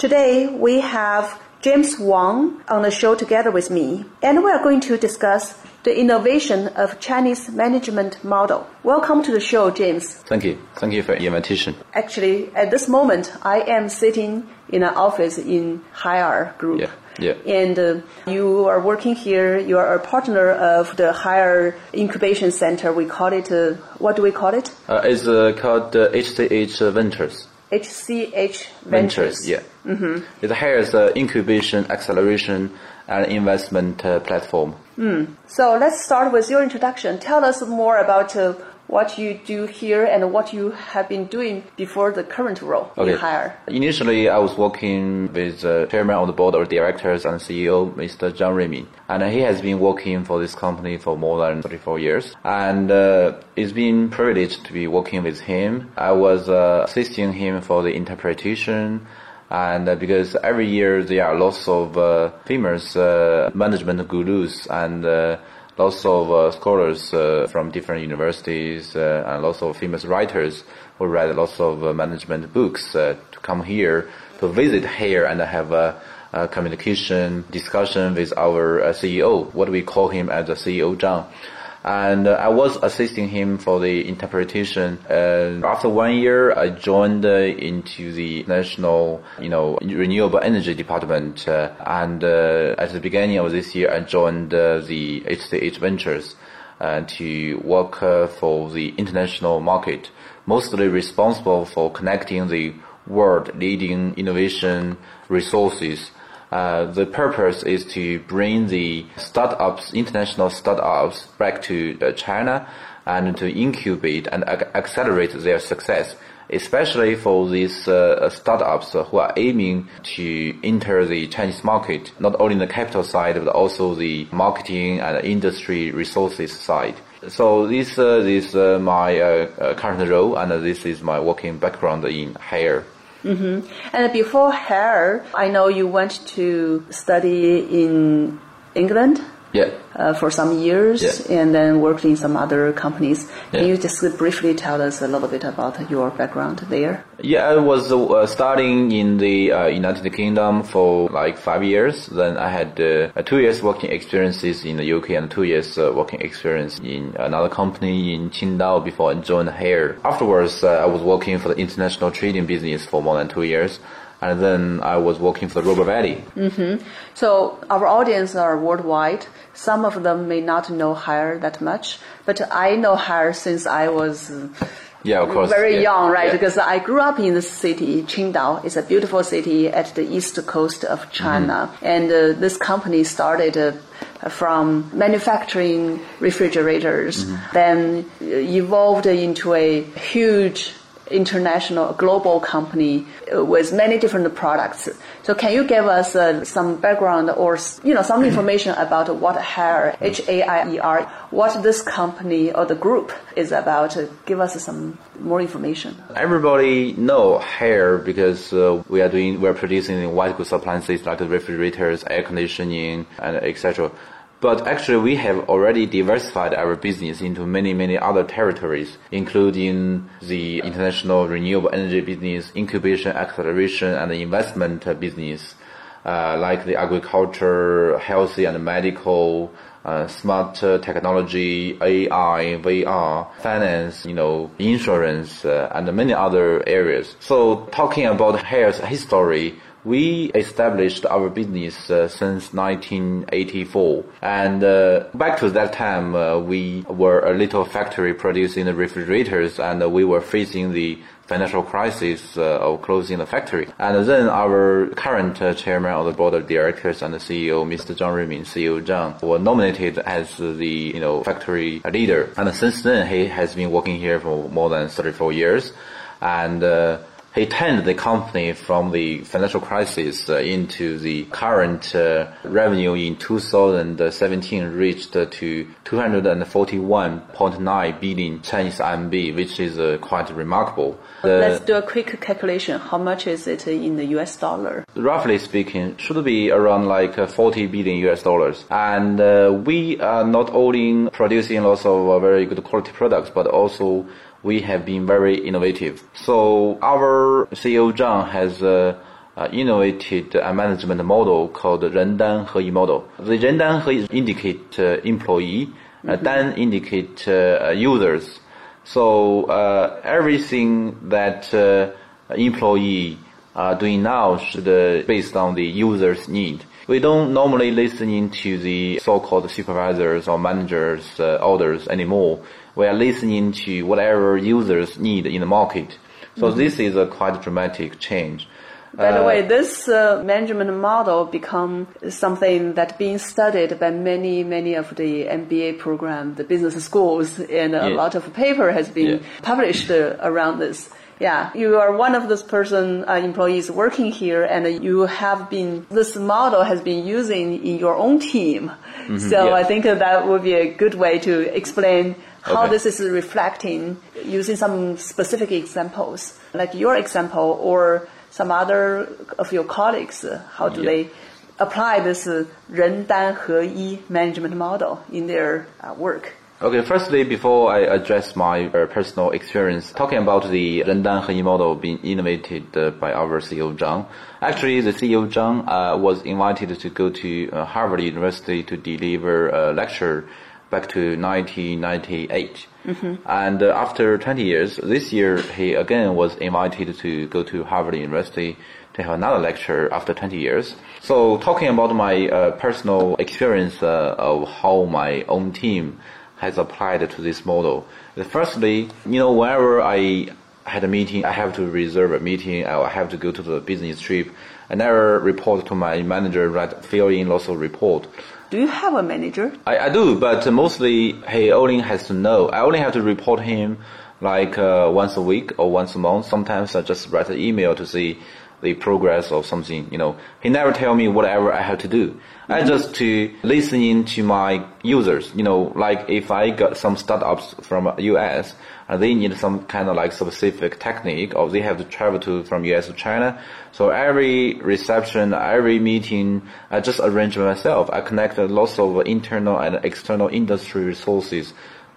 Today we have James Wang on the show together with me, and we are going to discuss the innovation of Chinese management model. Welcome to the show, James. Thank you. Thank you for the invitation. Actually, at this moment, I am sitting in an office in Haier Group. Yeah. Yeah. And uh, you are working here. You are a partner of the Haier Incubation Center. We call it. Uh, what do we call it? Uh, it's uh, called uh, HCH Ventures. HCH Ventures. Yeah. Mm-hmm. It has the incubation, acceleration, and investment uh, platform. Mm. So let's start with your introduction. Tell us more about uh, what you do here and what you have been doing before the current role okay. in Haier. Initially, I was working with the chairman of the board of directors and CEO, Mr. Zhang Ruimin, And he has been working for this company for more than 34 years. And uh, it's been privileged to be working with him. I was uh, assisting him for the interpretation and uh, because every year there are lots of uh, famous uh, management gurus and uh, lots of uh, scholars uh, from different universities uh, and lots of famous writers who write lots of uh, management books uh, to come here to visit here and have a, a communication discussion with our uh, CEO. What we call him as the CEO Zhang and uh, I was assisting him for the interpretation. And after one year, I joined uh, into the national, you know, renewable energy department. Uh, and uh, at the beginning of this year, I joined uh, the HCH Ventures to work for the international market, mostly responsible for connecting the world leading innovation resources uh, the purpose is to bring the startups, international startups, back to uh, China and to incubate and ac- accelerate their success, especially for these uh, startups who are aiming to enter the Chinese market, not only the capital side, but also the marketing and industry resources side. So this uh, is uh, my current role, and this is my working background in Haier. Mm-hmm. And before Haier, I know you went to study in England. Yeah. Uh, for some years, yeah. and then worked in some other companies. Can you just briefly tell us a little bit about your background there? Yeah, I was uh, studying in the uh, United Kingdom for like five years. Then I had uh, two years working experiences in the UK and two years uh, working experience in another company in Qingdao before I joined here. Afterwards, uh, I was working for the international trading business for more than two years and then I was working for the Rubber Valley. Mm-hmm. So our audience are worldwide. Some of them may not know Haier that much, but I know Haier since I was. Yeah, of course. Very yeah. young, right? Yeah. Because I grew up in the city, Qingdao. It's a beautiful city at the east coast of China. Mm-hmm. And uh, this company started uh, from manufacturing refrigerators, mm-hmm. then evolved into a huge international global company with many different products. So can you give us uh, some background or you know some information about what Haier H A I E R what this company or the group is about? Give us some more information. Everybody know Haier because uh, we are doing we are producing white goods appliances like refrigerators, air conditioning, and etc. But actually, we have already diversified our business into many, many other territories, including the international renewable energy business, incubation, acceleration, and investment business, uh, like the agriculture, healthy and medical, uh, smart technology, AI, VR, finance, you know, insurance, uh, and many other areas. So talking about Haier's history, we established our business uh, since 1984. And uh, back to that time, uh, we were a little factory producing the refrigerators and uh, we were facing the financial crisis uh, of closing the factory. And then our current uh, chairman of the board of directors and the CEO, Mr. Zhang Ruimin, CEO Zhang, were nominated as the you know factory leader. And since then, he has been working here for more than 34 years. And he turned the company from the financial crisis uh, into the current uh, revenue in 2017 reached to 241.9 billion Chinese RMB, which is uh, quite remarkable. Let's do a quick calculation. How much is it in the US dollar? Roughly speaking, should be around like uh, 40 billion US dollars. And uh, we are not only producing lots of uh, very good quality products, but also we have been very innovative. So our CEO Zhang has innovated a management model called Rendan Heyi model. The Rendan Hei indicate uh, employee, uh, mm -hmm. Dan indicate uh, users. So everything that employee are doing now should based on the user's need. We don't normally listen to the so-called supervisors or managers' uh, orders anymore we are listening to whatever users need in the market. So mm-hmm. this is a quite dramatic change. By the uh, way, this uh, management model become something that being studied by many, many of the MBA program, the business schools, and a lot of paper has been yeah. published uh, around this. Yeah, you are one of those person uh, employees working here, and you have been this model has been using in your own team. Mm-hmm, so yeah. I think that would be a good way to explain how okay. this is reflecting using some specific examples, like your example or some other of your colleagues. How do yeah. they apply this 人单合一 management model in their uh, work? Okay, firstly, before I address my uh, personal experience, talking about the Rendan Heyi model being innovated uh, by our CEO Zhang. Actually, the CEO Zhang uh, was invited to go to uh, Harvard University to deliver a lecture back to 1998. Mm-hmm. And uh, after 20 years, this year he again was invited to go to Harvard University to have another lecture after 20 years. So talking about my uh, personal experience of how my own team has applied to this model. Firstly, you know, whenever I had a meeting, I have to reserve a meeting, I have to go to the business trip. I never report to my manager, write, fill in lots of report. Do you have a manager? I, I do, but mostly he only has to know. I only have to report him like uh, once a week or once a month. Sometimes I just write an email to see the progress of something. You know, he never tell me whatever I have to do. Mm-hmm. I just to listen to my users. You know, like if I got some startups from US and they need some kind of like specific technique or they have to travel to from US to China. So every reception, every meeting, I just arrange myself. I connect lots of internal and external industry resources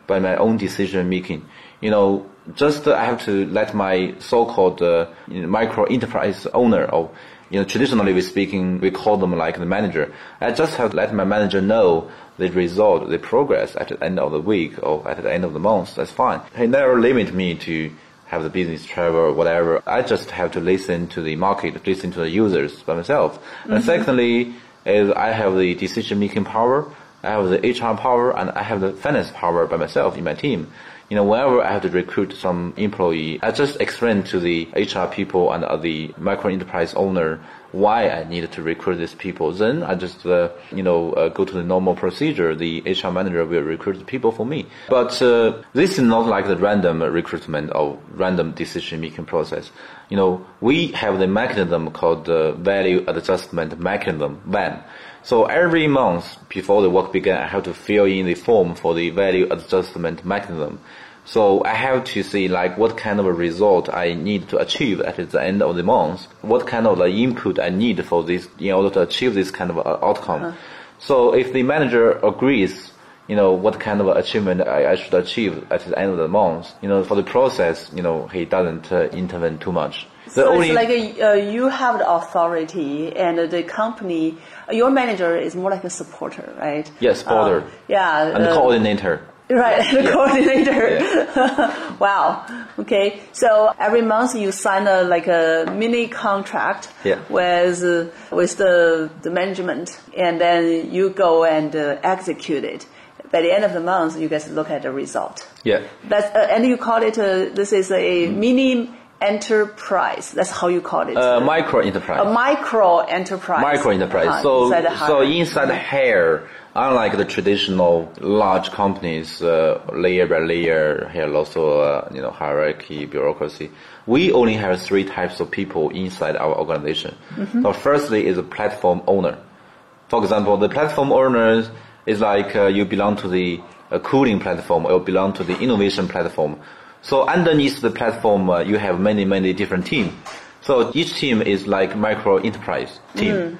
by my own decision making. You know, just uh, I have to let my so-called uh, micro enterprise owner or you know, traditionally we speaking, we call them like the manager. I just have to let my manager know the result, the progress at the end of the week or at the end of the month. That's fine. He never limit me to have the business travel or whatever. I just have to listen to the market, listen to the users by myself. Mm-hmm. And secondly, is I have the decision making power. I have the HR power and I have the finance power by myself in my team you know, whenever I have to recruit some employee, I just explain to the HR people and the micro enterprise owner why I need to recruit these people. Then I just, uh, you know, uh, go to the normal procedure. The HR manager will recruit the people for me. But uh, this is not like the random recruitment or random decision making process. You know, we have the mechanism called the value adjustment mechanism, VAM. So every month before the work began, I have to fill in the form for the value adjustment mechanism. So I have to see like what kind of a result I need to achieve at the end of the month, what kind of the input I need for this in order to achieve this kind of outcome. Uh-huh. So if the manager agrees, you know, what kind of achievement I, I, should achieve at the end of the month, you know, for the process, you know, he doesn't uh, intervene too much. So only, it's like a, uh, you have the authority and the company, your manager is more like a supporter, right? Yes, supporter. Uh, yeah. And the uh, coordinator. Right, the Yeah. coordinator. Yeah. wow. Okay. So every month you sign a like a mini contract Yeah. with uh, with the the management, and then you go and uh, execute it. By the end of the month, you guys look at the result. Yeah. That's uh, and you call it uh, this is a mini enterprise. That's how you call it. Uh, micro enterprise. a micro enterprise. micro enterprise. Uh-huh, so, inside the so inside Haier, unlike the traditional large companies, uh, layer by layer, have also uh, you know hierarchy, bureaucracy. We only have three types of people inside our organization. So, firstly is a platform owner. For example, the platform owner is like uh, you belong to the uh, cooling platform or belong to the innovation platform. So underneath the platform, uh, you have many, many different teams. So each team is like micro enterprise team.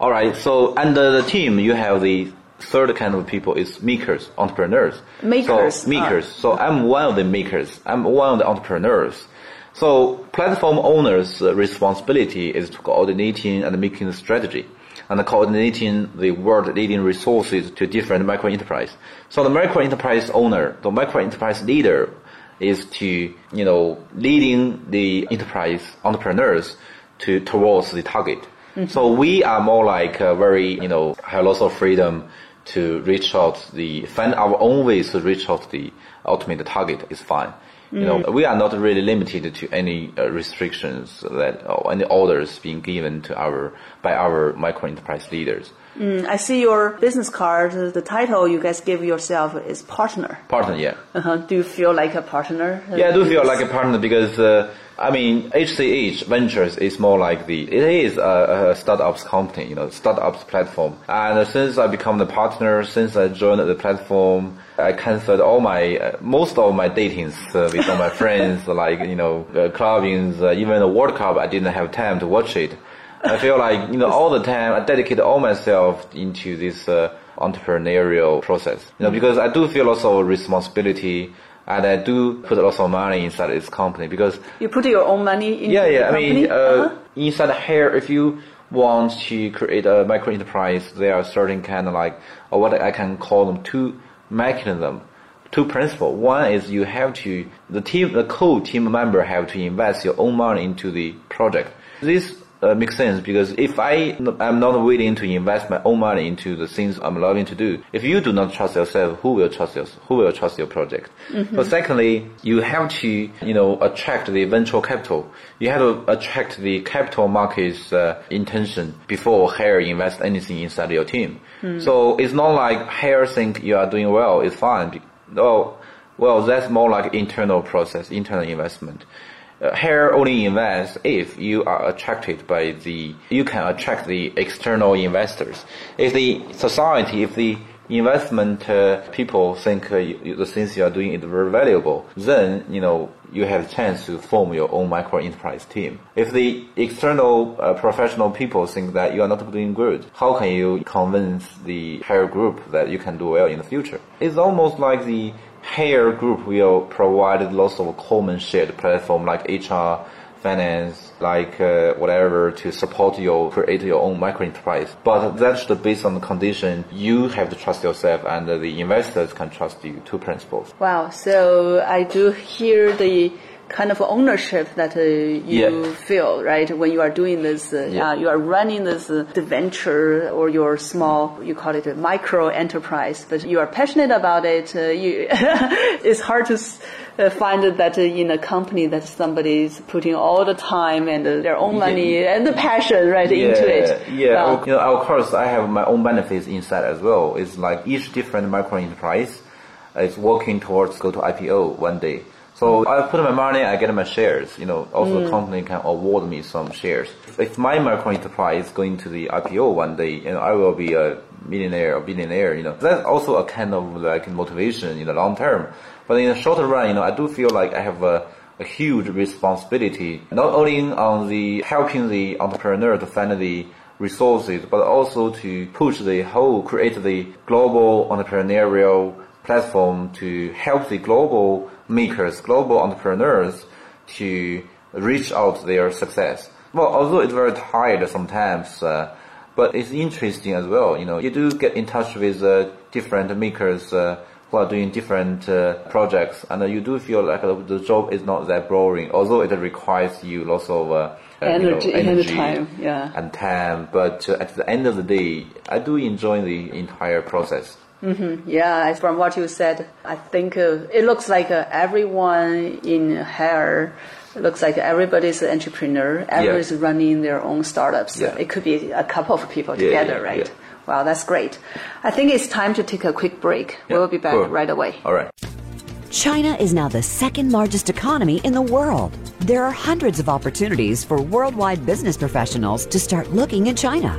All right. So under the team, you have the third kind of people is makers, entrepreneurs. Makers, So makers. So I'm one of the makers. I'm one of the entrepreneurs. So platform owners' uh, responsibility is to coordinating and making the strategy and coordinating the world leading resources to different micro enterprise. So the micro enterprise owner, the micro enterprise leader is to, you know, leading the enterprise entrepreneurs to, towards the target. So we are more like very, you know, have lots of freedom to reach out the, find our own ways to reach out the ultimate target is fine. You know, we are not really limited to any uh, restrictions that or any orders being given to our by our micro enterprise leaders. Mm, I see your business card. The title you guys give yourself is partner. Partner, yeah. Uh-huh. Do you feel like a partner? Yeah, I do feel like a partner because uh, I mean HCH Ventures is more like the it is a, a startups company, you know, startups platform. And since I become the partner, since I joined the platform, I cancelled all my uh, most of my datings uh, with all my friends, like you know, uh, clubbings, uh, even the World Cup. I didn't have time to watch it. I feel like you know all the time I dedicate all myself into this uh, entrepreneurial process. You know, because I do feel also responsibility. And I do put lots of money inside this company because You put your own money into yeah, yeah. I mean, uh, Uh-huh. inside here, if you want to create a micro enterprise, there are certain kind of like, or what I can call them two mechanism, two principle. One is you have to, the team, the co-team member have to invest your own money into the project. This uh, makes sense because if I am not willing to invest my own money into the things I'm loving to do, if you do not trust yourself, who will trust your who will trust your project? But secondly, you have to you know attract the venture capital. You have to attract the capital market's uh, intention before Haier invest anything inside your team. So it's not like Haier think you are doing well, it's fine. No, well that's more like internal process, internal investment here only invests if you are attracted by the, you can attract the external investors. If the society, if the investment uh, people think uh, you, the things you are doing is very valuable, then, you know, you have a chance to form your own micro enterprise team. If the external uh, professional people think that you are not doing good, how can you convince the Haier group that you can do well in the future? It's almost like the Haier group will provide lots of common shared platform like HR, finance, like uh, whatever to support your create your own micro enterprise. But that's the based on the condition you have to trust yourself and the investors can trust you. Two principles. Wow. So I do hear the kind of ownership that uh, you Yeah. feel, right? When you are doing this, uh, Yeah. uh, you are running this uh, venture or your small, you call it a micro enterprise, but you are passionate about it. Uh, you, it's hard to s- uh, find that uh, in a company that somebody is putting all the time and uh, their own money and the passion right into it. Yeah, Wow. you know, of course, I have my own benefits inside as well. It's like each different micro enterprise is working towards go to IPO one day. So I put my money, I get my shares. You know, also the mm. company can award me some shares. If my micro enterprise is going to the IPO one day, you know, I will be a millionaire or billionaire. You know, that's also a kind of like motivation in the long term. But in the short run, you know, I do feel like I have a a huge responsibility, not only on the helping the entrepreneur to find the resources, but also to push the whole, create the global entrepreneurial platform to help the global makers, global entrepreneurs to reach out their success. Well, although it's very tired sometimes, uh, but it's interesting as well. You know, you do get in touch with uh, different makers uh, who are doing different uh, projects, and uh, you do feel like uh, the job is not that boring, although it requires you lots of uh, energy, you know, energy and time. Yeah. and time. But uh, at the end of the day, I do enjoy the entire process. Yeah, from what you said, I think uh, it looks like uh, everyone in Haier looks like everybody's an entrepreneur. Everybody's running their own startups. Yeah. It could be a couple of people Yeah, together, yeah, right? yeah. Wow, that's great. I think it's time to take a quick break. Yeah, we'll be back cool. right away. All right. China is now the second largest economy in the world. There are hundreds of opportunities for worldwide business professionals to start looking in China.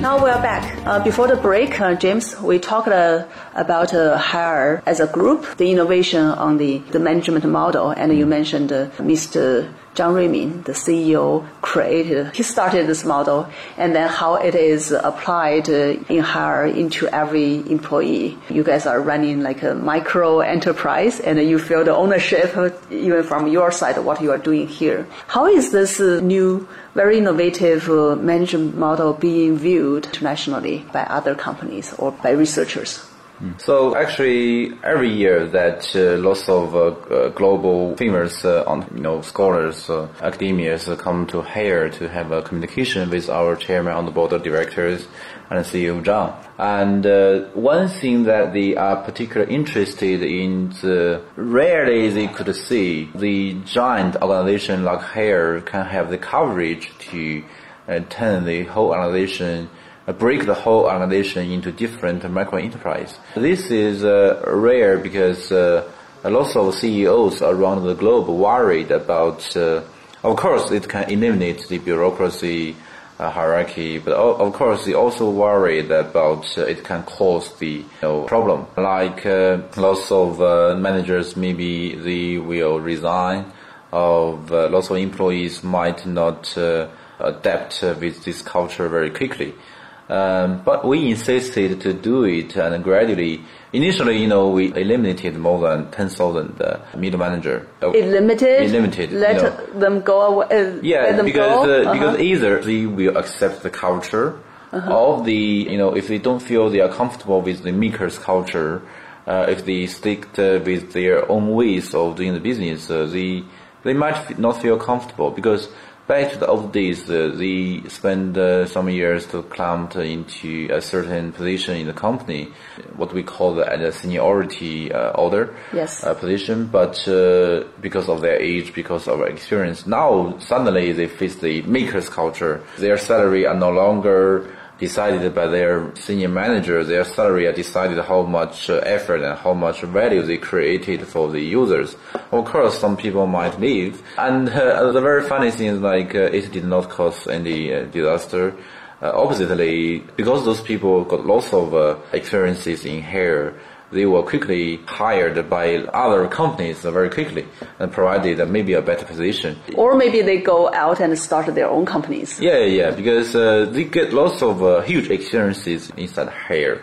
Now we're back. Uh, before the break, uh, James, we talked uh, about uh, Haier as a group, the innovation on the, the management model, and you mentioned uh, Mr. Zhang Ruimin, the CEO, created, he started this model, and then how it is applied uh, in Haier into every employee. You guys are running like a micro enterprise, and you feel the ownership uh, even from your side of what you are doing here. How is this uh, new very innovative uh, management model being viewed internationally by other companies or by researchers. So actually, every year that uh, lots of uh, uh, global famous, uh, on, you know, scholars, uh, academians uh, come to here to have a communication with our chairman on the board of directors and CEO Zhang. And uh, one thing that they are particularly interested in, the, rarely they could see the giant organization like here can have the coverage to uh, turn the whole organization uh, break the whole organization into different micro enterprise. This is uh, rare because uh, lots of CEOs around the globe worried about. Uh, of course, it can eliminate the bureaucracy uh, hierarchy, but of course, they also worried about uh, it can cause the you know, problem. Like uh, lots of uh, managers, maybe they will resign. Of uh, lots of employees might not uh, adapt with this culture very quickly. Um, but we insisted to do it and gradually. Initially, you know, we eliminated more than 10,000 uh, middle manager. Uh, Limited, Limited, let you know. them go away. Uh, yeah, let them because go. uh, Uh-huh. because either they will accept the culture, or the you know if they don't feel they are comfortable with the maker's culture, uh, if they stick uh, with their own ways of doing the business, uh, they they might not feel comfortable because back to the old days, uh, they spend uh, some years to climb into a certain position in the company, what we call the, the seniority uh, order Yes. uh, position, but uh, because of their age, because of experience, now suddenly they face the maker's culture. Their salary are no longer decided by their senior manager. Their salary are decided how much uh, effort and how much value they created for the users. Of course, some people might leave, and uh, the very funny thing is like uh, it did not cause any uh, disaster. Uh, oppositely, because those people got lots of uh, experiences in Haier, they were quickly hired by other companies very quickly and provided uh, maybe a better position. Or maybe they go out and start their own companies. Yeah, yeah, because uh, they get lots of uh, huge experiences inside here.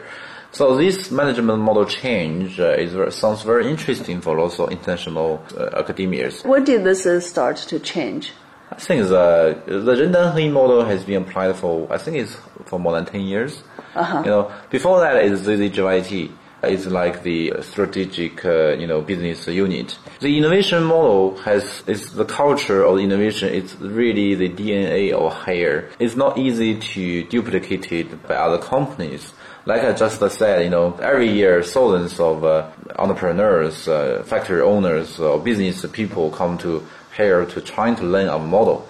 So this management model change uh, is sounds very interesting for lots of international uh, academias. When did this uh, start to change? I think the the Rendan model has been applied for I think it's for more than ten years. Uh-huh. You know, before that is the It's like the strategic, uh, you know, business unit. The innovation model has is the culture of innovation. It's really the DNA of Haier. It's not easy to duplicate it by other companies. Like I just said, you know, every year thousands of uh, entrepreneurs, uh, factory owners, or business people come to here to trying to learn our model.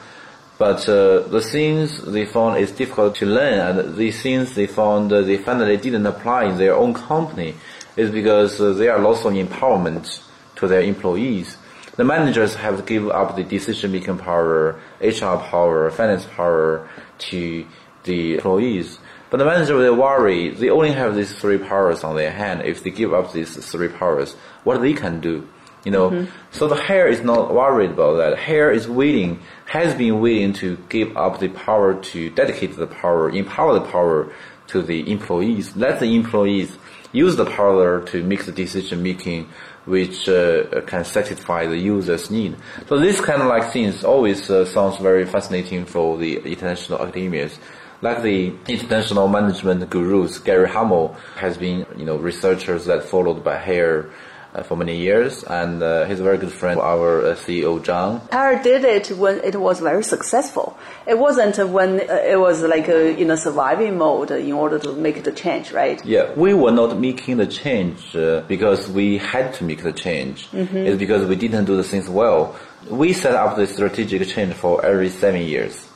But uh, the things they found is difficult to learn, and the things they found uh, they finally didn't apply in their own company, is because uh, there are lots of empowerment to their employees. The managers have to give up the decision-making power, HR power, finance power to the employees. But the manager will worry, they only have these three powers on their hand. If they give up these three powers, what they can do? You know, mm-hmm. so the Haier is not worried about that. Haier is willing, has been willing to give up the power to dedicate the power, empower the power to the employees. Let the employees use the power to make the decision making which uh, can satisfy the user's need. So this kind of like things always uh, sounds very fascinating for the international academias. Like the international management gurus, Gary Hamel has been, you know, researchers that followed by Haier uh, for many years, and uh, he's a very good friend of our uh, CEO Zhang. Haier did it when it was very successful. It wasn't when it was like in a surviving mode in order to make the change, right? Yeah, we were not making the change because we had to make the change. Mm-hmm. It's because we didn't do the things well. We set up the strategic change for every seven years.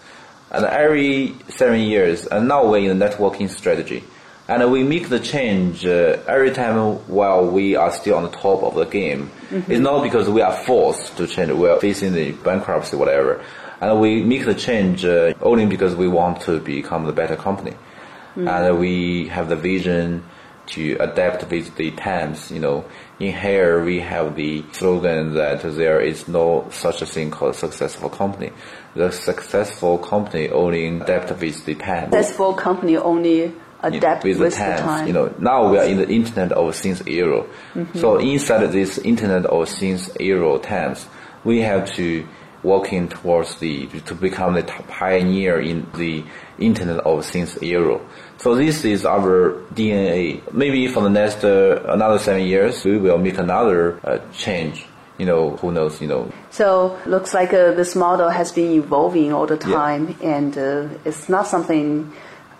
And every seven years, and now we're in the networking strategy and we make the change uh, every time while we are still on the top of the game. Mm-hmm. It's not because we are forced to change, we are facing the bankruptcy, whatever. And we make the change uh, only because we want to become the better company. Mm-hmm. And we have the vision to adapt with the times, you know. In here, we have the slogan that there is no such a thing called successful company. The successful company only adapt with the times. Successful company only adapt with, with the, times. the time. You know, now we are in the Internet of Things era. Mm-hmm. So inside this Internet of Things era times, we have to working towards the to become the pioneer in the Internet of Things era. So this is our DNA. Maybe for the next uh, another seven years, we will make another uh, change. You know, who knows? You know. So looks like uh, this model has been evolving all the time, yeah. and uh, it's not something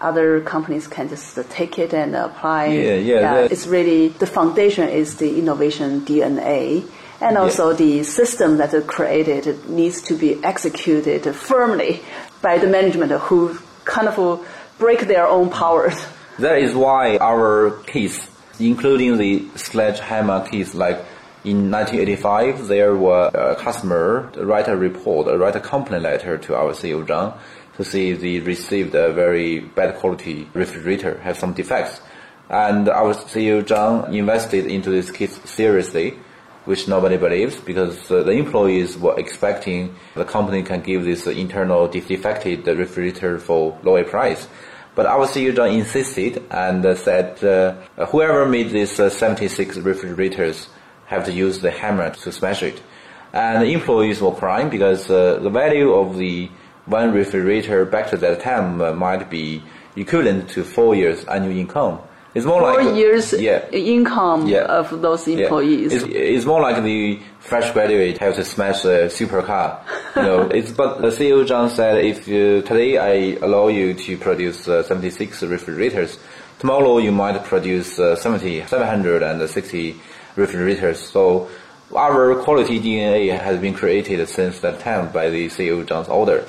other companies can just take it and apply. Yeah, yeah. yeah it's really the foundation is the innovation DNA. And also yeah. the system that is created needs to be executed firmly by the management who kind of break their own powers. That is why our case, including the sledgehammer case, like in 1985, there were a customer write a report, write a complaint letter to our CEO Zhang to see they received a very bad quality refrigerator, have some defects. And our CEO Zhang invested into this case seriously, which nobody believes because uh, the employees were expecting the company can give this internal defected refrigerator for lower price. But our CEO Zhang insisted and uh, said uh, whoever made these uh, 76 refrigerators have to use the hammer to smash it. And the employees were crying because uh, the value of the one refrigerator back to that time uh, might be equivalent to four years annual income. It's more four like years yeah, income yeah, of those employees. Yeah. It's, it's, more like the fresh graduate have to smash a supercar. You know, it's but the CEO Zhang said if you, today I allow you to produce uh, 76 refrigerators, tomorrow you might produce uh, 70, 760 refrigerators. So our quality DNA has been created since that time by the CEO Zhang's order.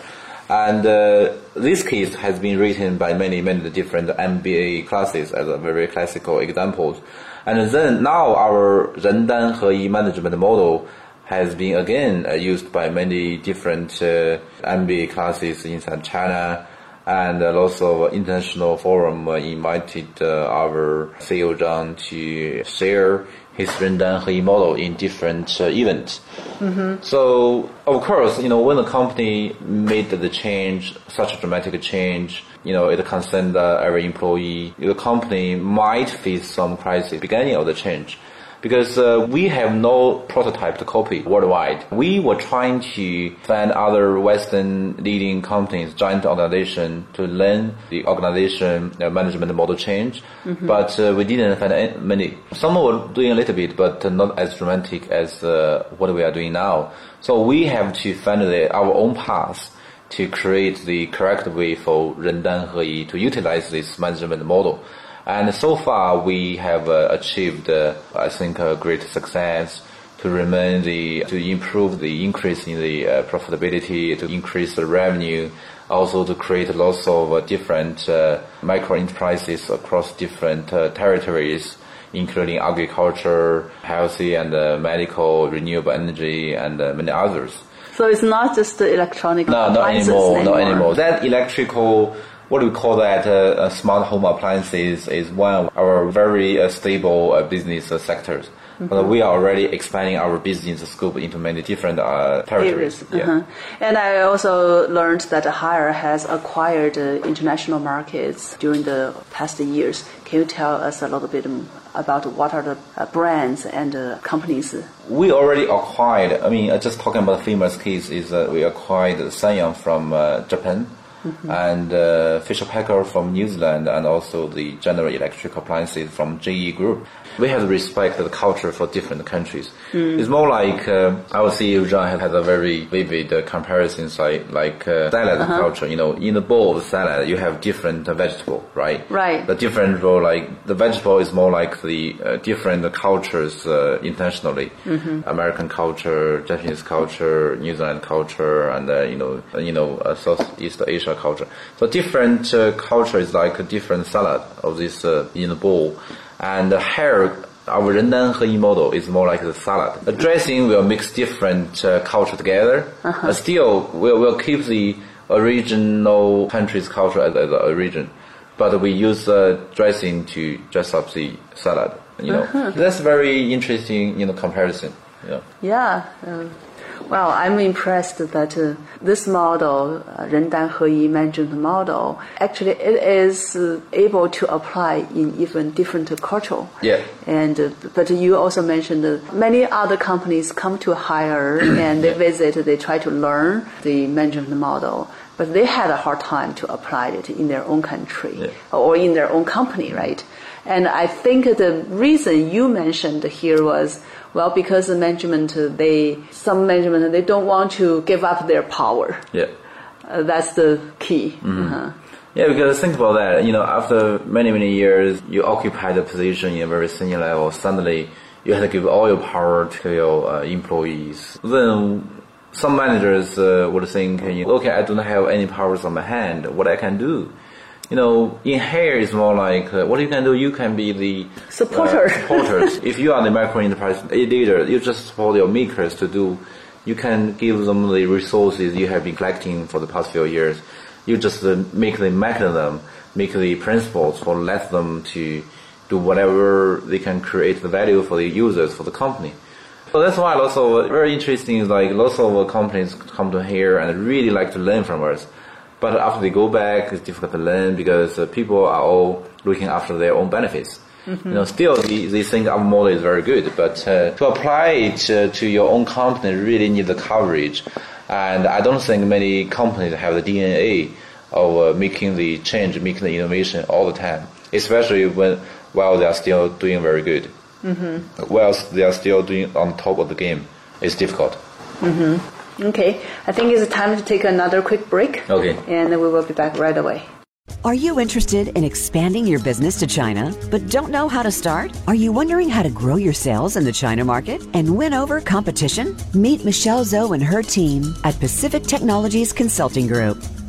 And uh, this case has been written by many, many different MBA classes as a very classical examples. And then now our Rendan Heyi management model has been again uh, used by many different uh, MBA classes inside China and uh, lots of international forum uh, invited uh, our CEO Zhang to share his Rendan model in different uh, events. Mm-hmm. So of course, you know, when the company made the change, such a dramatic change, you know, it concerned uh, every employee. The company might face some crisis beginning of the change because uh, we have no prototype to copy worldwide. We were trying to find other Western leading companies, giant organization, to learn the organization uh, management model change, mm-hmm. but uh, we didn't find many. Some were doing a little bit, but not as dramatic as uh, what we are doing now. So we have to find the, our own path to create the correct way for Rendan Heyi to utilize this management model. And so far, we have uh, achieved, uh, I think, a great success to remain the, to improve the increase in the uh, profitability, to increase the revenue, also to create lots of uh, different uh, micro enterprises across different uh, territories, including agriculture, healthy and uh, medical, renewable energy, and uh, many others. So it's not just the electronic No, not anymore, anymore. not anymore. That electrical, what do we call that, uh, uh, smart home appliances is one of our very uh, stable uh, business uh, sectors. But we are already expanding our business scope into many different uh, territories. Yeah. Uh-huh. And I also learned that Haier has acquired uh, international markets during the past years. Can you tell us a little bit about what are the uh, brands and uh, companies? We already acquired, I mean, uh, just talking about famous case is uh, we acquired Sanyo from uh, Japan and uh, Fisher & Paykel from New Zealand and also the General Electric Appliances from GE Group. We have to respect the culture for different countries. It's more like, uh, I would say Zhang has had a very vivid uh, comparisons like, like uh, salad culture. You know, in the bowl of salad, you have different uh, vegetable, right? Right. The different role, like the vegetable is more like the uh, different cultures uh, internationally. American culture, Japanese culture, New Zealand culture, and uh, you know, uh, you know, uh, Southeast Asia culture. So different uh, culture is like a different salad of this uh, in the bowl, and the Haier our Rendan Heyi model is more like the salad. The dressing will mix different uh, culture together. Uh-huh. still, we'll, we'll keep the original country's culture as, as the origin, but we use the dressing to dress up the salad. You know, uh-huh. that's very interesting. You know, comparison. Yeah. Yeah. Um. Well, I'm impressed that uh, this model, uh, Rendan Heyi mentioned model, actually it is uh, able to apply in even different culture. Yeah. And uh, but you also mentioned many other companies come to Haier and they visit, they try to learn the management model but they had a hard time to apply it in their own country yeah. or in their own company, right? And I think the reason you mentioned here was well because the management they some management they don't want to give up their power. Yeah. Uh, that's the key. Uh-huh. Yeah, because think about that. You know, after many many years, you occupy the position in a very senior level. Suddenly, you have to give all your power to your uh, employees. Then some managers uh, would think, you okay, I don't have any powers on my hand. What I can do? You know, in here is more like uh, what you can do. You can be the Supporter. uh, supporters. if you are the micro enterprise leader, you just support your makers to do. You can give them the resources you have been collecting for the past few years. You just uh, make the mechanism, make the principles for let them to do whatever they can create the value for the users for the company. So that's why lots of very interesting is like lots of companies come to here and really like to learn from us. But after they go back, it's difficult to learn because uh, people are all looking after their own benefits. You know, still they, they think our model is very good, but uh, to apply it uh, to your own company really need the coverage. And I don't think many companies have the DNA of uh, making the change, making the innovation all the time, especially when while they are still doing very good. Mm-hmm. Whilst they are still doing on top of the game, it's difficult. Okay, I think it's time to take another quick break. Okay. And we will be back right away. Are you interested in expanding your business to China but don't know how to start? Are you wondering how to grow your sales in the China market and win over competition? Meet Michelle Zhou and her team at Pacific Technologies Consulting Group.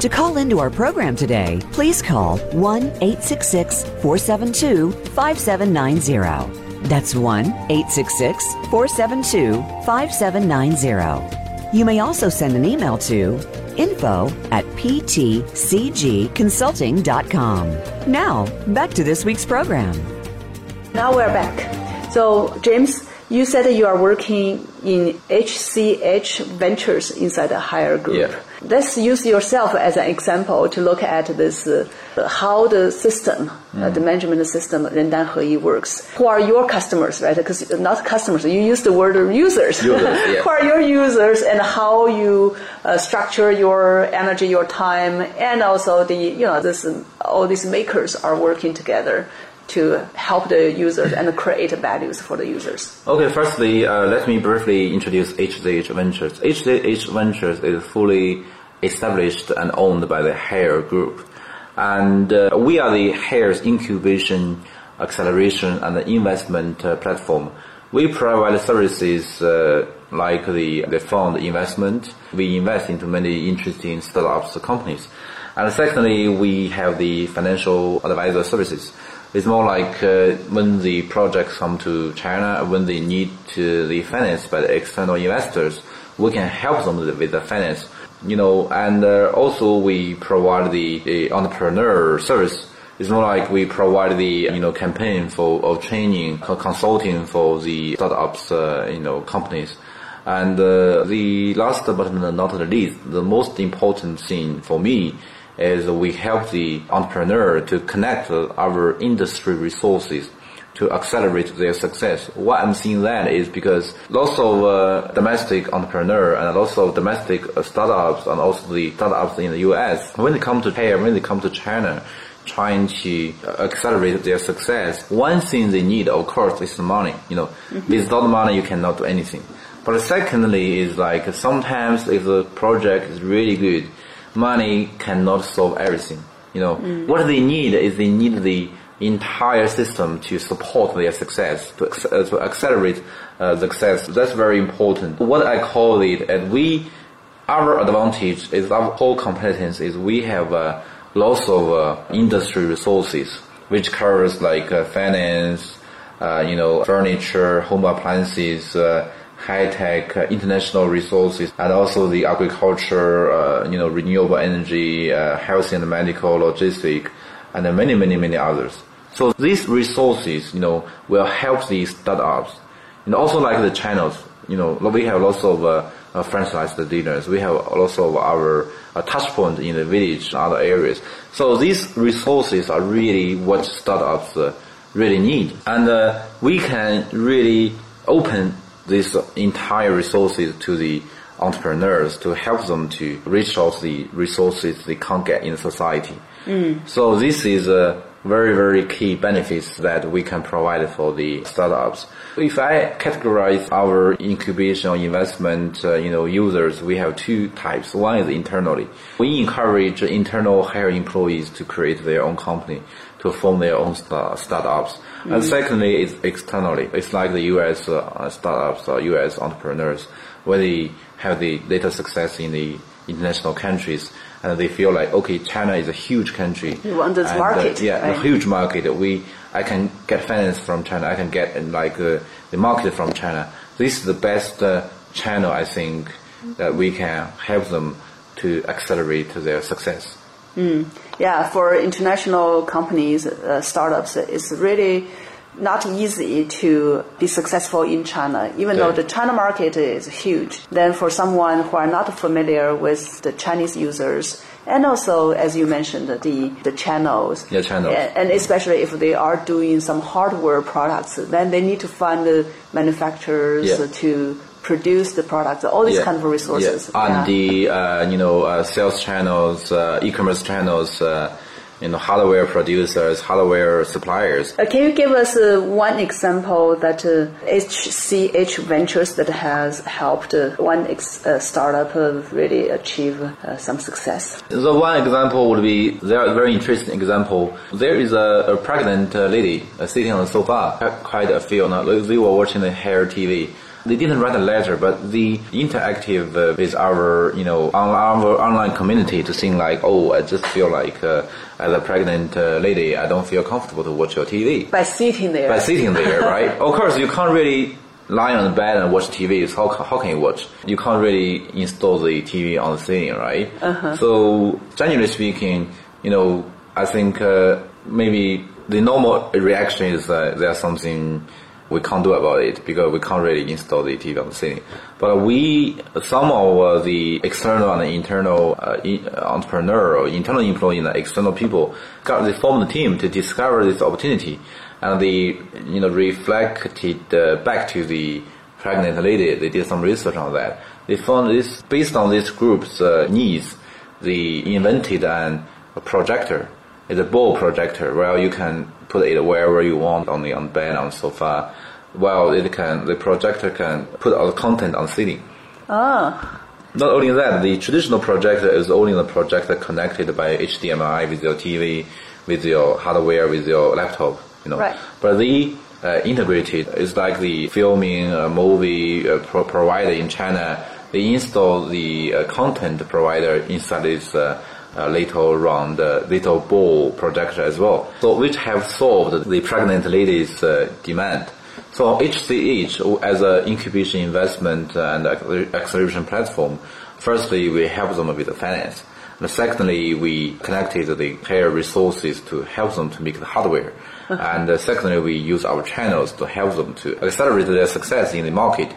To call into our program today, please call 1 866 472 5790. That's 1 866 472 5790. You may also send an email to info at ptcgconsulting.com. Now, back to this week's program. Now we're back. So, James, you said that you are working in HCH Ventures inside the Haier Group. Yeah. Let's use yourself as an example to look at this, uh, how the system uh, the management system Rendan works. Who are your customers, right? Because not customers, you use the word users. Users, yeah. Who are your users and how you uh, structure your energy, your time, and also the, you know, this, all these makers are working together to help the users and create values for the users. Okay, firstly, uh, let me briefly introduce HCH Ventures. HCH Ventures is fully established and owned by the Haier Group. And uh, we are the Haier's incubation, acceleration, and investment uh, platform. We provide services uh, like the, the fund investment. We invest into many interesting startups companies. And secondly, we have the financial advisor services. It's more like uh, when the projects come to China, when they need to be financed by the external investors, we can help them with the finance. You know, and uh, also we provide the, the, entrepreneur service. It's more like we provide the you know campaign for of training, consulting for the startups, uh, you know, companies. And uh, the last but not the least, the most important thing for me is we help the entrepreneur to connect our industry resources to accelerate their success. Why I'm seeing that is because lots of uh, domestic entrepreneur and lots of domestic uh, startups and also the startups in the US, when they come to here, when they come to China, trying to accelerate their success, one thing they need, of course, is money. You know, mm-hmm. without money, you cannot do anything. But secondly, is like sometimes if the project is really good, money cannot solve everything. You know, mm. what they need is they need the entire system to support their success, to, uh, to accelerate uh, success. That's very important. What I call it, and we, our advantage is our core competence is we have uh, lots of uh, industry resources, which covers like uh, finance, uh, you know, furniture, home appliances, high-tech uh, international resources and also the agriculture, uh, you know, renewable energy, uh, health and medical, logistic, and many, many, many others. So these resources, you know, will help these startups. And also like the channels, you know, we have lots of uh, uh, franchise dealers. We have lots of our uh, touch point in the village and other areas. So these resources are really what startups uh, really need. And uh, we can really open these entire resources to the entrepreneurs to help them to reach out the resources they can't get in society. Mm. So this is a very, very key benefits that we can provide for the startups. If I categorize our incubation or investment, uh, you know, users, we have two types. One is internally. We encourage internal hire employees to create their own company to form their own start- startups. Mm-hmm. And secondly, it's externally. It's like the U.S. Uh, startups or U.S. entrepreneurs, where they have the little success in the international countries, and they feel like, okay, China is a huge country. You want this and, market, uh, yeah, right? a huge market. We, I can get finance from China. I can get like uh, the market from China. This is the best uh, channel, I think, that we can help them to accelerate their success. Mm. Yeah, for international companies, uh, startups, it's really not easy to be successful in China, even though the China market is huge. Then for someone who are not familiar with the Chinese users, and also, as you mentioned, the, the channels. Yeah, channels. And especially if they are doing some hardware products, then they need to find the manufacturers yeah. to produce the products, all these yeah. kind of resources. Yeah. And the, uh, you know, uh, sales channels, uh, e-commerce channels, uh, you know, hardware producers, hardware suppliers. Uh, can you give us uh, one example that uh, HCH Ventures that has helped uh, one ex- uh, startup really achieve uh, some success? The one example would be there a very interesting example. There is a, a pregnant lady sitting on the sofa, quite a few. Now, they were watching the Haier TV they didn't write a letter, but the interactive uh, with our, you know, on our online community to think like, oh, I just feel like uh, as a pregnant uh, lady, I don't feel comfortable to watch your TV. By sitting there. By sitting there, right? of course, you can't really lie on the bed and watch TV. So how, how can you watch? You can't really install the TV on the ceiling, right? Uh-huh. So generally speaking, you know, I think uh, maybe the normal reaction is that there's something we can't do about it because we can't really install the TV on the ceiling. But we, some of uh, the external and internal uh, entrepreneur or internal employee and external people, got they formed a team to discover this opportunity, and they you know reflected uh, back to the pregnant lady. They did some research on that. They found this based on this group's uh, needs. They invented an, a projector. It's a ball projector where you can put it wherever you want on the on bed on sofa. Well, it can the projector can put all the content on ceiling. Ah. Not only that, the traditional projector is only the projector connected by HDMI with your TV, with your hardware, with your laptop. You know, right. but the uh, integrated is like the filming uh, movie uh, pro- provider in China. They install the uh, content provider inside this uh, uh, little round, little ball projector as well. So which have solved the pregnant ladies' demand. So HCH as an incubation investment and acceleration platform, firstly we help them with the finance. And secondly, we connected the Haier resources to help them to make the hardware. and uh, secondly, we use our channels to help them to accelerate their success in the market.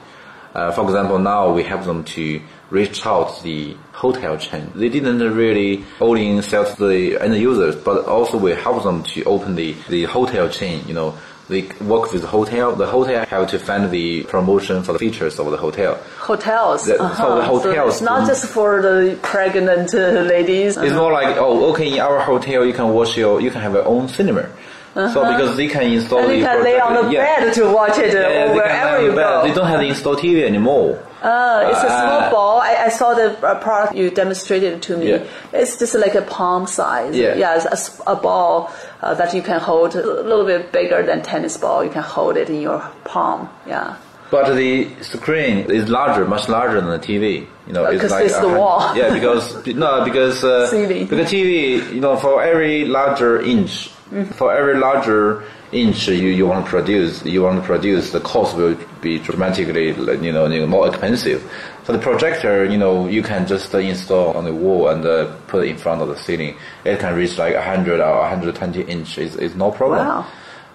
Uh, for example, now we help them to reach out to the hotel chain. They didn't really only sell to the end users, but also we help them to open the, the hotel chain, you know, they work with the hotel. The hotel have to find the promotion for the features of the hotel. Hotels. The, uh-huh. So the hotels. So it's not just for the pregnant uh, ladies. It's more like oh, okay, in our hotel you can watch your, you can have your own cinema. Uh-huh. So because they can install and you can lay on the yeah. bed to watch it yeah, uh, wherever you go. They don't have to install TV anymore. Uh, it's a small uh, ball. I, I, saw the uh, product you demonstrated to me. Yeah. It's just like a palm size. Yeah, yeah it's a, a ball uh, that you can hold a little bit bigger than tennis ball. You can hold it in your palm. Yeah. But the screen is larger, much larger than the TV. You know, it's like it's the wall. Yeah, because no, because uh, because TV, you know, for every larger inch, mm-hmm. for every larger inch you, you want to produce, you want to produce, the cost will be dramatically, you know, more expensive. So the projector, you know, you can just install on the wall and uh, put it in front of the ceiling. It can reach like 100 or 120 inch. It's, it's no problem. Wow.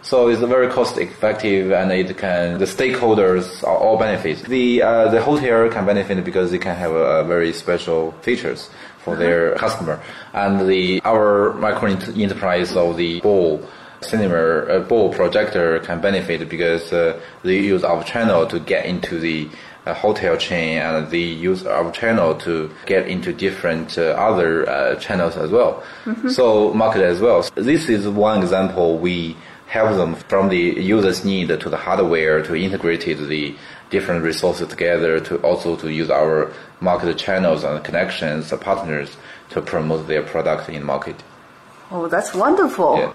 So it's very cost effective and it can, the stakeholders are all benefit. The, uh, the hotel can benefit because they can have a, a very special features for their customer. And the, our micro enterprise of the ball cinema uh, ball projector can benefit because uh, they use our channel to get into the uh, hotel chain and they use our channel to get into different uh, other uh, channels as well. Mm-hmm. So market as well. So this is one example we help them from the user's need to the hardware to integrate the different resources together to also to use our market channels and connections, partners to promote their product in market. Oh, that's wonderful. Yeah.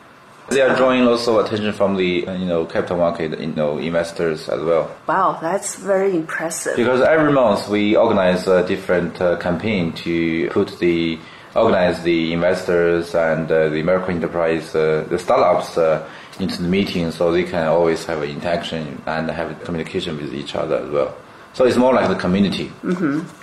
They are drawing of attention from the you know capital market you know investors as well. Wow, that's very impressive. Because every month we organize a different uh, campaign to put the organize the investors and uh, the American enterprise, uh, the startups uh, into the meeting so they can always have interaction and have communication with each other as well. So it's more like the community. Mm-hmm.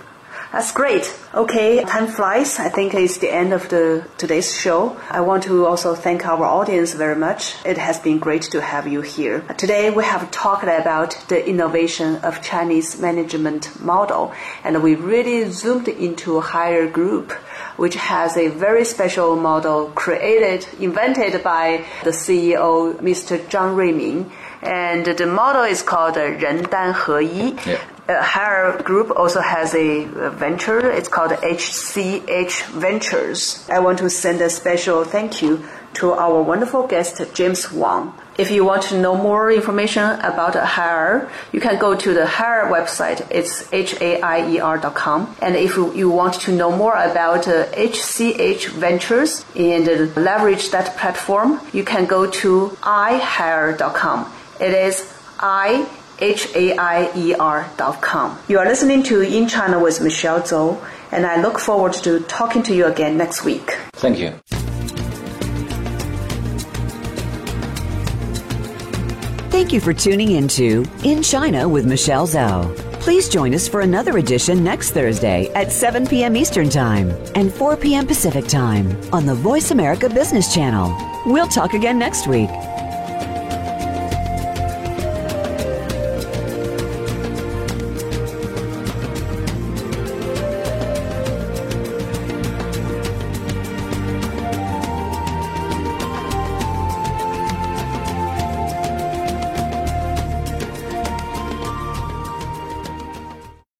That's great. Okay, time flies. I think it's the end of the today's show. I want to also thank our audience very much. It has been great to have you here. Today we have talked about the innovation of Chinese management model and we really zoomed into a Haier group which has a very special model created, invented by the CEO Mr. Zhang Ruimin and the model is called Rendan Heyi. Yeah. Uh, Group also has a, venture. It's called HCH Ventures. I want to send a special thank you to our wonderful guest, James Wang. If you want to know more information about Haier, you can go to the Haier website. It's H-A-I-E-R.com. And if you want to know more about uh, HCH Ventures and uh, leverage that platform, you can go to ihaier.com. It is I H-A-I-E-R dot com. You are listening to In China with Michelle Zhou, and I look forward to talking to you again next week. Thank you. Thank you for tuning into In China with Michelle Zhou. Please join us for another edition next Thursday at 7 p.m. Eastern Time and 4 p.m. Pacific Time on the Voice America Business Channel. We'll talk again next week.